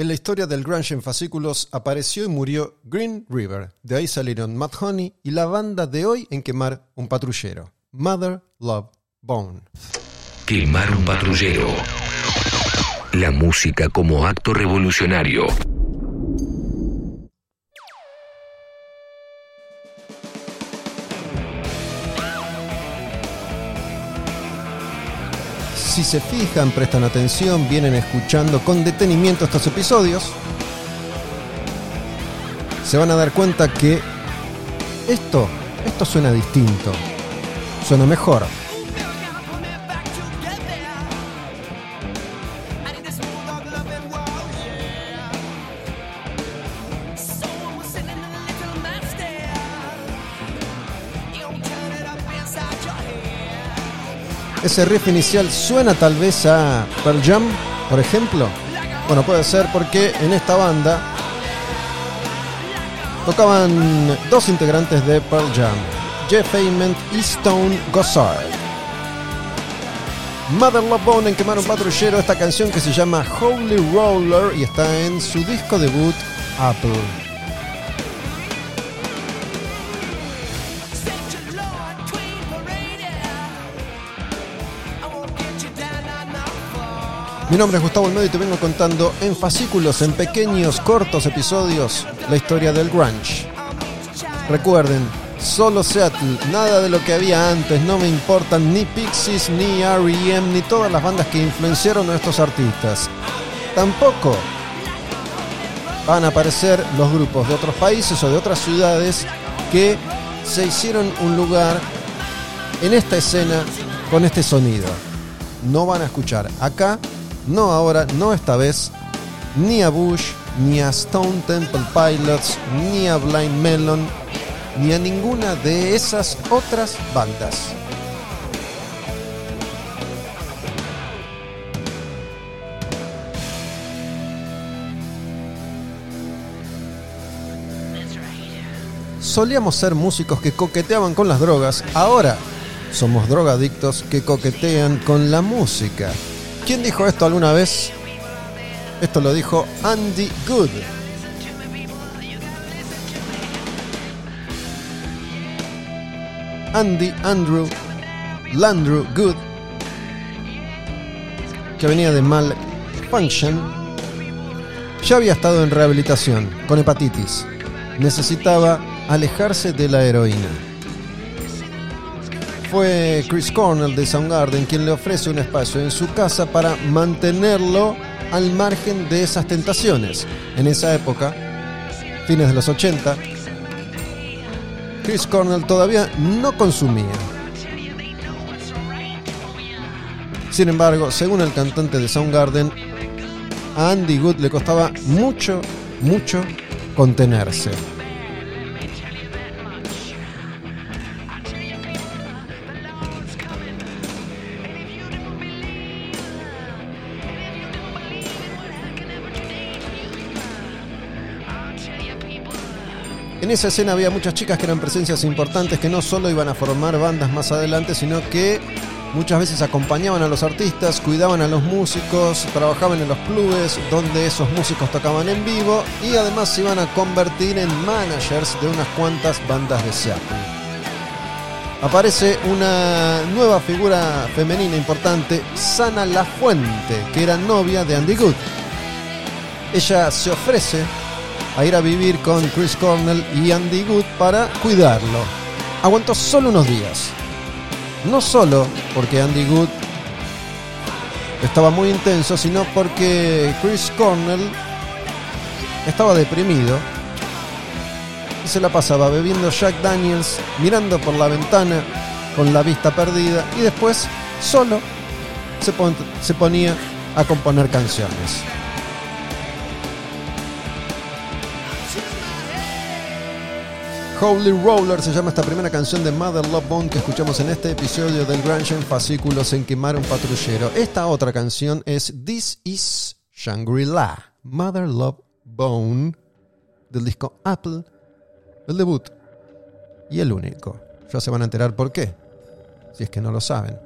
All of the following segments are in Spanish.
En la historia del grunge en fascículos apareció y murió Green River. De ahí salieron Matt Honey y la banda de hoy en quemar un patrullero, Mother Love Bone. Quemar un patrullero. La música como acto revolucionario. Se fijan, prestan atención, vienen escuchando con detenimiento estos episodios, se van a dar cuenta que esto, esto suena distinto, suena mejor. Ese riff inicial suena tal vez a Pearl Jam, por ejemplo. Bueno, puede ser porque en esta banda tocaban dos integrantes de Pearl Jam, Jeff Ament y Stone Gossard. Mother Love Bone en Quemar un Patrullero, esta canción que se llama Holy Roller y está en su disco debut Apple. Mi nombre es Gustavo Olmedo y te vengo contando en fascículos, en pequeños, cortos episodios, la historia del grunge. Recuerden, solo Seattle, nada de lo que había antes, no me importan ni Pixies, ni R.E.M., ni todas las bandas que influenciaron a estos artistas. Tampoco van a aparecer los grupos de otros países o de otras ciudades que se hicieron un lugar en esta escena con este sonido. No van a escuchar acá no ahora, no esta vez, ni a Bush, ni a Stone Temple Pilots, ni a Blind Melon, ni a ninguna de esas otras bandas. Solíamos ser músicos que coqueteaban con las drogas, ahora somos drogadictos que coquetean con la música. ¿Quién dijo esto alguna vez? Esto lo dijo Andy Good. Andy Andrew Landrew Good, que venía de Mal Function, ya había estado en rehabilitación con hepatitis. Necesitaba alejarse de la heroína fue Chris Cornell de Soundgarden quien le ofrece un espacio en su casa para mantenerlo al margen de esas tentaciones. En esa época, fines de los 80, Chris Cornell todavía no consumía. Sin embargo, según el cantante de Soundgarden, a Andy Good le costaba mucho, mucho contenerse. En esa escena había muchas chicas que eran presencias importantes que no solo iban a formar bandas más adelante, sino que muchas veces acompañaban a los artistas, cuidaban a los músicos, trabajaban en los clubes donde esos músicos tocaban en vivo y además se iban a convertir en managers de unas cuantas bandas de Seattle. Aparece una nueva figura femenina importante, Sana La Fuente, que era novia de Andy Good. Ella se ofrece a ir a vivir con Chris Cornell y Andy Good para cuidarlo. Aguantó solo unos días. No solo porque Andy Good estaba muy intenso, sino porque Chris Cornell estaba deprimido y se la pasaba bebiendo Jack Daniels, mirando por la ventana con la vista perdida y después solo se, se ponía a componer canciones. Holy Roller se llama esta primera canción de Mother Love Bone que escuchamos en este episodio del Grunge en Fascículos en Quemar un Patrullero. Esta otra canción es This is Shangri-La, Mother Love Bone, del disco Apple, el debut y el único. Ya se van a enterar por qué, si es que no lo saben.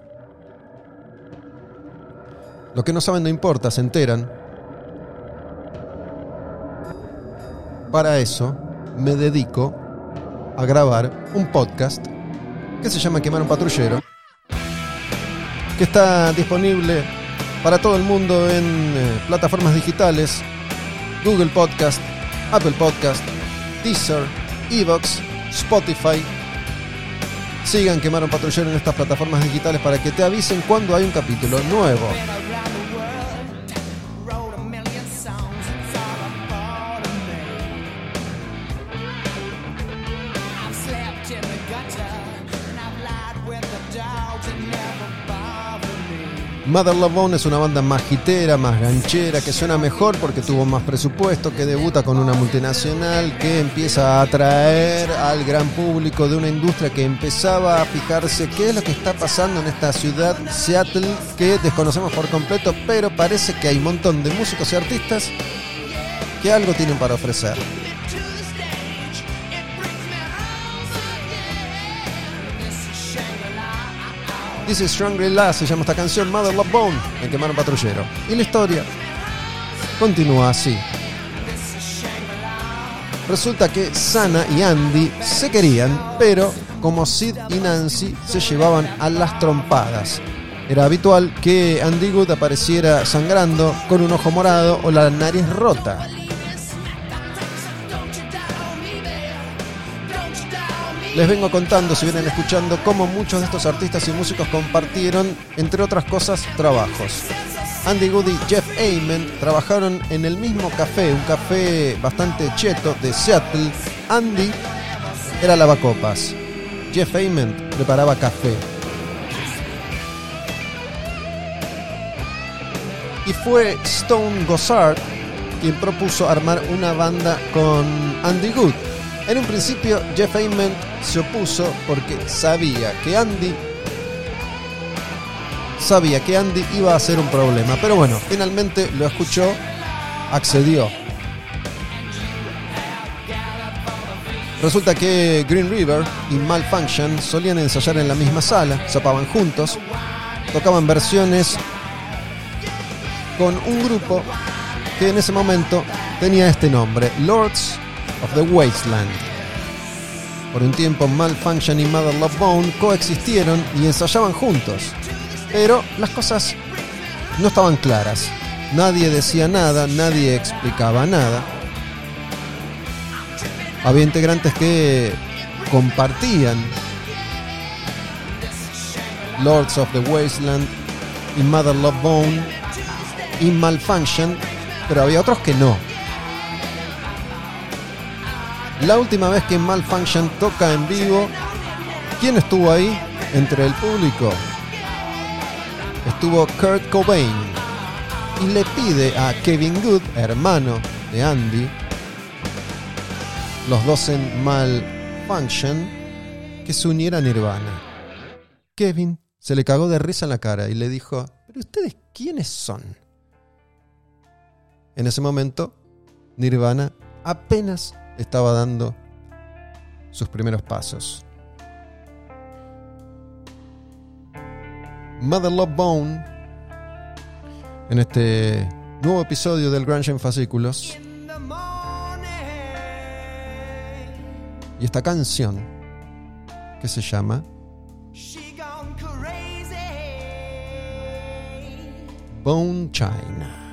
Lo que no saben no importa, se enteran. para eso me dedico a grabar un podcast que se llama Quemar un Patrullero, que está disponible para todo el mundo en eh, plataformas digitales, Google Podcast, Apple Podcast, Deezer, Evox, Spotify. Sigan Quemar un Patrullero en estas plataformas digitales para que te avisen cuando hay un capítulo nuevo. Mother Love Bone es una banda más gitera, más ganchera, que suena mejor porque tuvo más presupuesto, que debuta con una multinacional, que empieza a atraer al gran público de una industria que empezaba a fijarse qué es lo que está pasando en esta ciudad, Seattle, que desconocemos por completo, pero parece que hay un montón de músicos y artistas que algo tienen para ofrecer. This is Shangri-La se llama esta canción Mother Love Bone en Quemar un Patrullero. Y la historia continúa así. Resulta que Sana y Andy se querían, pero como Sid y Nancy se llevaban a las trompadas. Era habitual que Andy Good apareciera sangrando con un ojo morado o la nariz rota. Les vengo contando, si vienen escuchando, cómo muchos de estos artistas y músicos compartieron, entre otras cosas, trabajos. Andy Good y Jeff Ayman trabajaron en el mismo café, un café bastante cheto de Seattle. Andy era lavacopas. Jeff Ayman preparaba café. Y fue Stone Gossard quien propuso armar una banda con Andy Good en un principio, Jeff Ayman se opuso porque sabía que Andy sabía que Andy iba a ser un problema, pero bueno, finalmente lo escuchó, accedió. Resulta que Green River y Malfunction solían ensayar en la misma sala, zapaban juntos, tocaban versiones con un grupo que en ese momento tenía este nombre, Lords the Wasteland. Por un tiempo Malfunction y Mother Love Bone coexistieron y ensayaban juntos, pero las cosas no estaban claras. Nadie decía nada, nadie explicaba nada. Había integrantes que compartían Lords of the Wasteland y Mother Love Bone y Malfunction, pero había otros que no. La última vez que Malfunction toca en vivo, ¿quién estuvo ahí entre el público? Estuvo Kurt Cobain y le pide a Kevin Good, hermano de Andy, los dos en Malfunction, que se uniera a Nirvana. Kevin se le cagó de risa en la cara y le dijo, ¿pero ustedes quiénes son? En ese momento, Nirvana apenas estaba dando sus primeros pasos. Mother Love Bone, en este nuevo episodio del Grunge en Fascículos, y esta canción que se llama Bone China.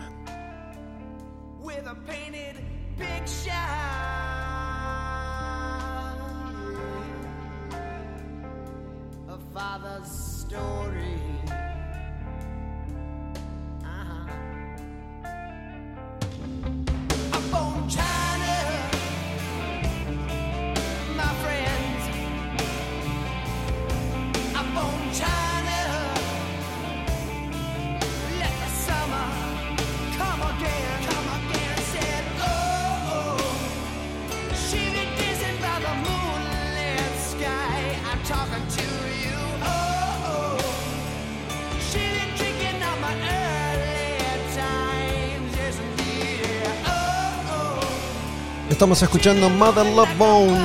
Estamos escuchando Mother Love Bone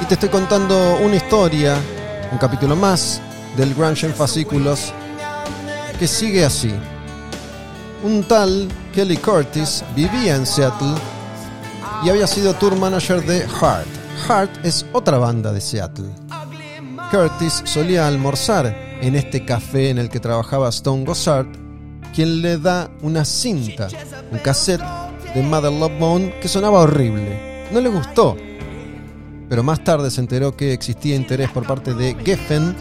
y te estoy contando una historia, un capítulo más del Grunge en Fascículos que sigue así. Un tal Kelly Curtis vivía en Seattle y había sido tour manager de Heart. Heart es otra banda de Seattle. Curtis solía almorzar en este café en el que trabajaba Stone Gossard, quien le da una cinta, un cassette de Mother Love Bone que sonaba horrible. No le gustó, pero más tarde se enteró que existía interés por parte de Geffen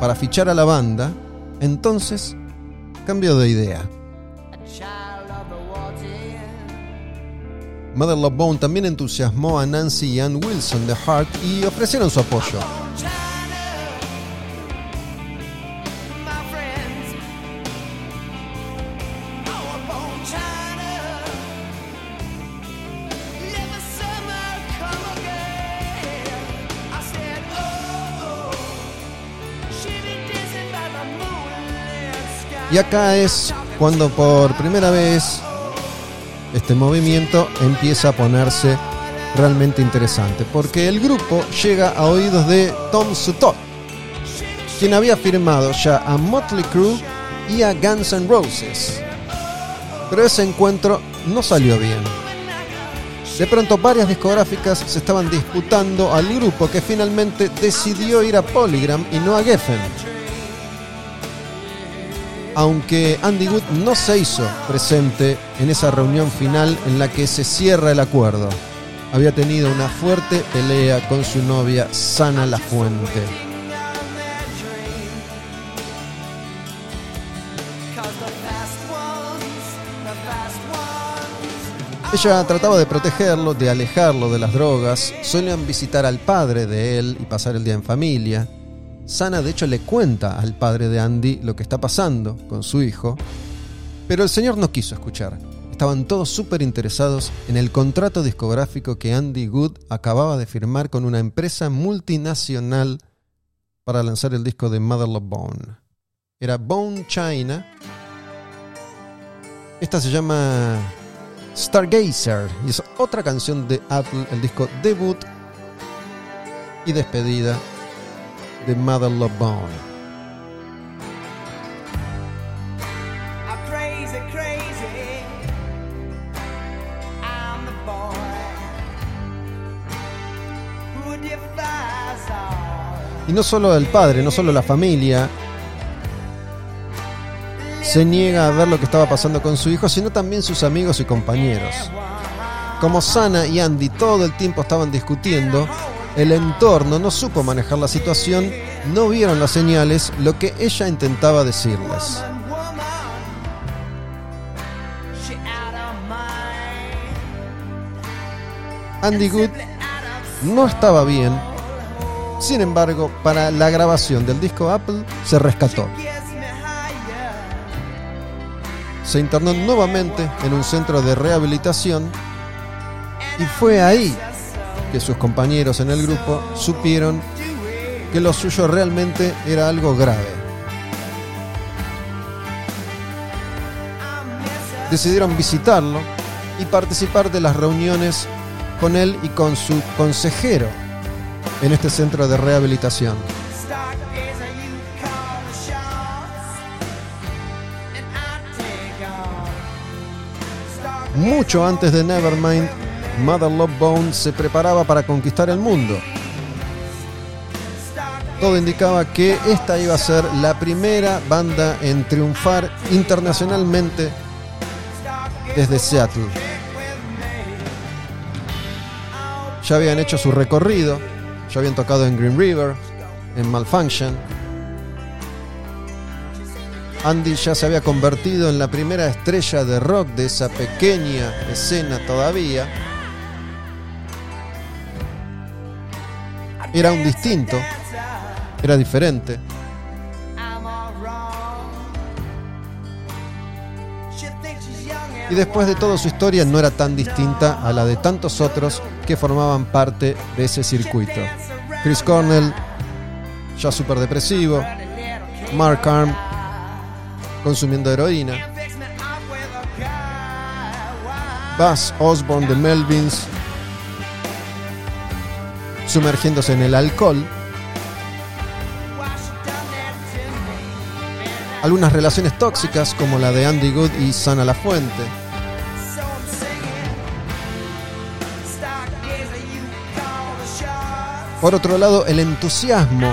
para fichar a la banda, entonces cambió de idea. Mother Love Bone también entusiasmó a Nancy y Ann Wilson de Heart y ofrecieron su apoyo. Y acá es cuando por primera vez este movimiento empieza a ponerse realmente interesante, porque el grupo llega a oídos de Tom Sutok, quien había firmado ya a Motley Crue y a Guns N' Roses. Pero ese encuentro no salió bien. De pronto varias discográficas se estaban disputando al grupo que finalmente decidió ir a Polygram y no a Geffen aunque Andy Wood no se hizo presente en esa reunión final en la que se cierra el acuerdo. Había tenido una fuerte pelea con su novia Sana La Fuente. Ella trataba de protegerlo, de alejarlo de las drogas. Solían visitar al padre de él y pasar el día en familia. Sana de hecho le cuenta al padre de Andy lo que está pasando con su hijo, pero el señor no quiso escuchar. Estaban todos súper interesados en el contrato discográfico que Andy Good acababa de firmar con una empresa multinacional para lanzar el disco de Mother Love Bone. Era Bone China. Esta se llama Stargazer y es otra canción de Apple, el disco debut y despedida de Mother Love Bone. Y no solo el padre, no solo la familia se niega a ver lo que estaba pasando con su hijo, sino también sus amigos y compañeros. Como Sana y Andy todo el tiempo estaban discutiendo, el entorno no supo manejar la situación, no vieron las señales, lo que ella intentaba decirles. Andy Good no estaba bien, sin embargo, para la grabación del disco Apple se rescató. Se internó nuevamente en un centro de rehabilitación y fue ahí que sus compañeros en el grupo supieron que lo suyo realmente era algo grave. Decidieron visitarlo y participar de las reuniones con él y con su consejero en este centro de rehabilitación. Mucho antes de Nevermind, Mother Love Bone se preparaba para conquistar el mundo. Todo indicaba que esta iba a ser la primera banda en triunfar internacionalmente desde Seattle. Ya habían hecho su recorrido, ya habían tocado en Green River, en Malfunction. Andy ya se había convertido en la primera estrella de rock de esa pequeña escena todavía. Era un distinto, era diferente. Y después de todo su historia no era tan distinta a la de tantos otros que formaban parte de ese circuito. Chris Cornell, ya súper depresivo, Mark Arm, consumiendo heroína, Buzz Osborne de Melvins, sumergiéndose en el alcohol. Algunas relaciones tóxicas como la de Andy Good y Sana La Fuente. Por otro lado, el entusiasmo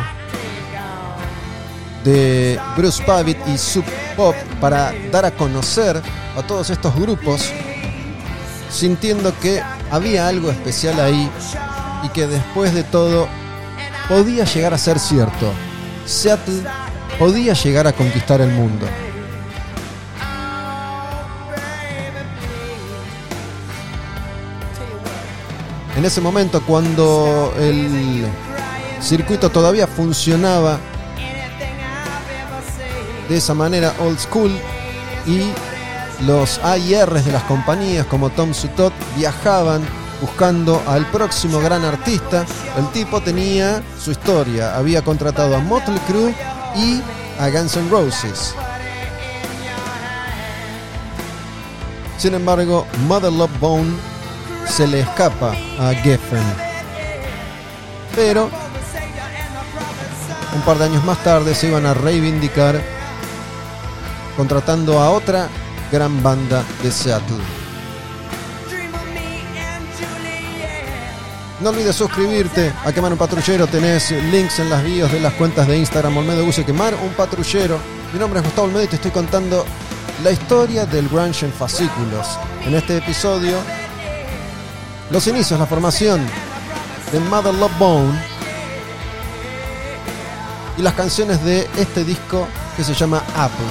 de Bruce Pavitt y Sub Pop para dar a conocer a todos estos grupos, sintiendo que había algo especial ahí y que después de todo podía llegar a ser cierto. Seattle podía llegar a conquistar el mundo. En ese momento, cuando el circuito todavía funcionaba de esa manera old school y los AIRs de las compañías como Tom Sutot viajaban buscando al próximo gran artista. El tipo tenía su historia, había contratado a Motley Crue y a Guns N' Roses. Sin embargo, Mother Love Bone se le escapa a Geffen. Pero un par de años más tarde se iban a reivindicar contratando a otra gran banda de Seattle. No olvides suscribirte a Quemar un Patrullero. Tenés links en las bios de las cuentas de Instagram Olmedo Use Quemar un Patrullero. Mi nombre es Gustavo Olmedo y te estoy contando la historia del grunge en fascículos. En este episodio, los inicios, la formación de Mother Love Bone y las canciones de este disco que se llama Apple.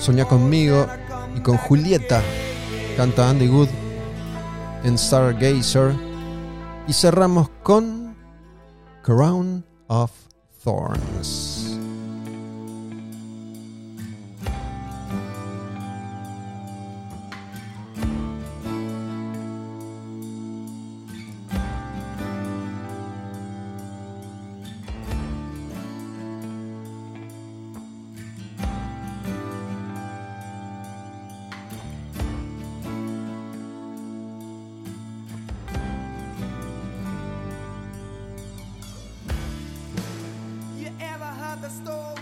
Soñá conmigo y con Julieta canta Andy Good en Stargazer y cerramos con Crown of Thorns. the.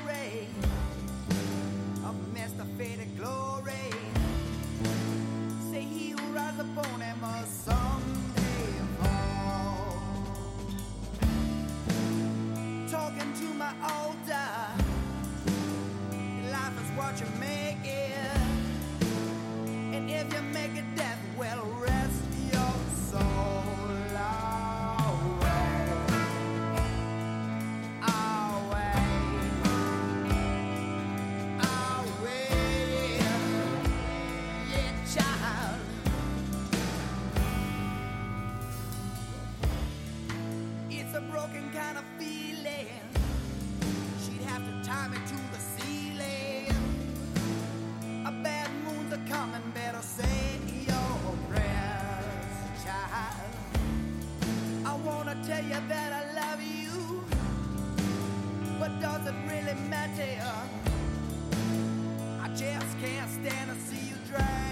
broken kind of feeling. She'd have to tie me to the ceiling. A bad moon's a coming, better say your prayers, child. I wanna tell you that I love you, but does it really matter? I just can't stand to see you drag.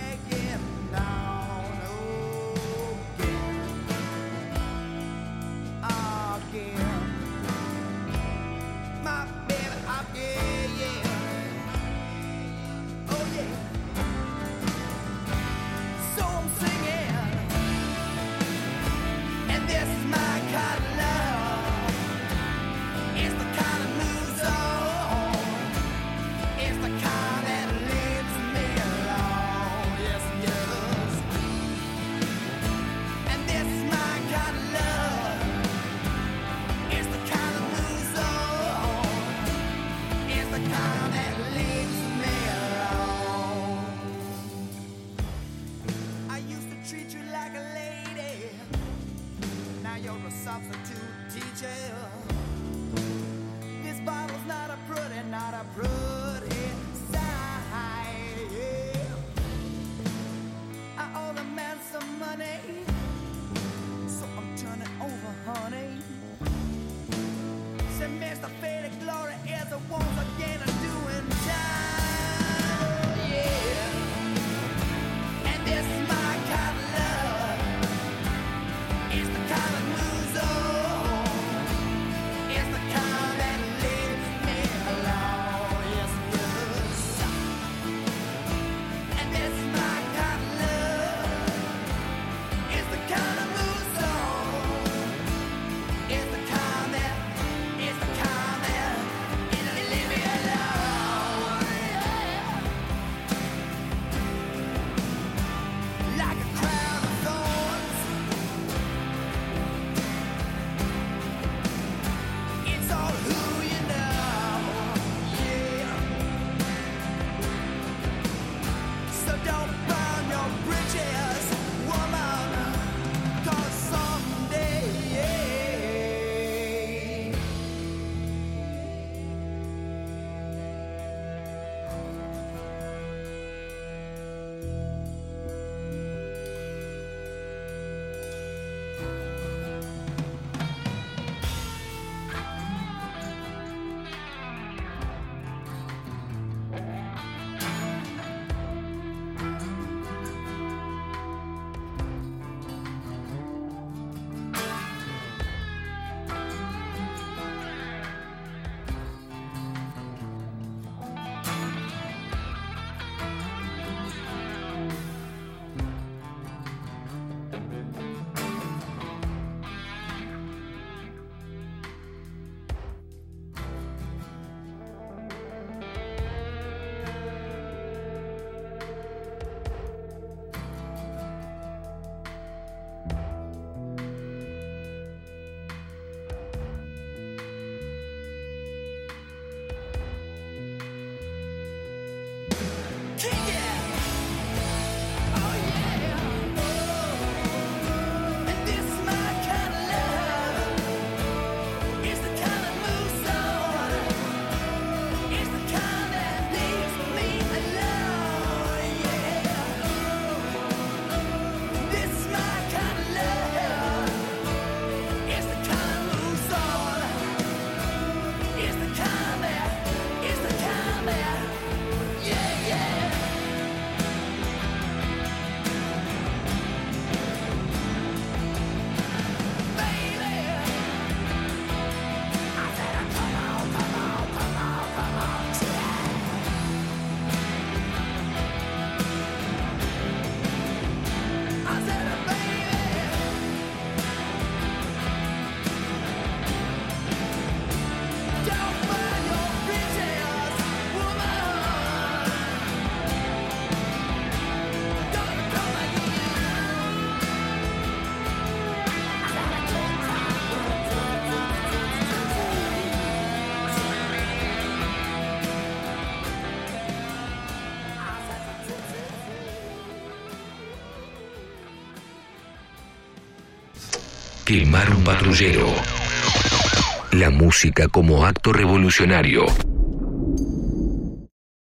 Quemar un patrullero. La música como acto revolucionario.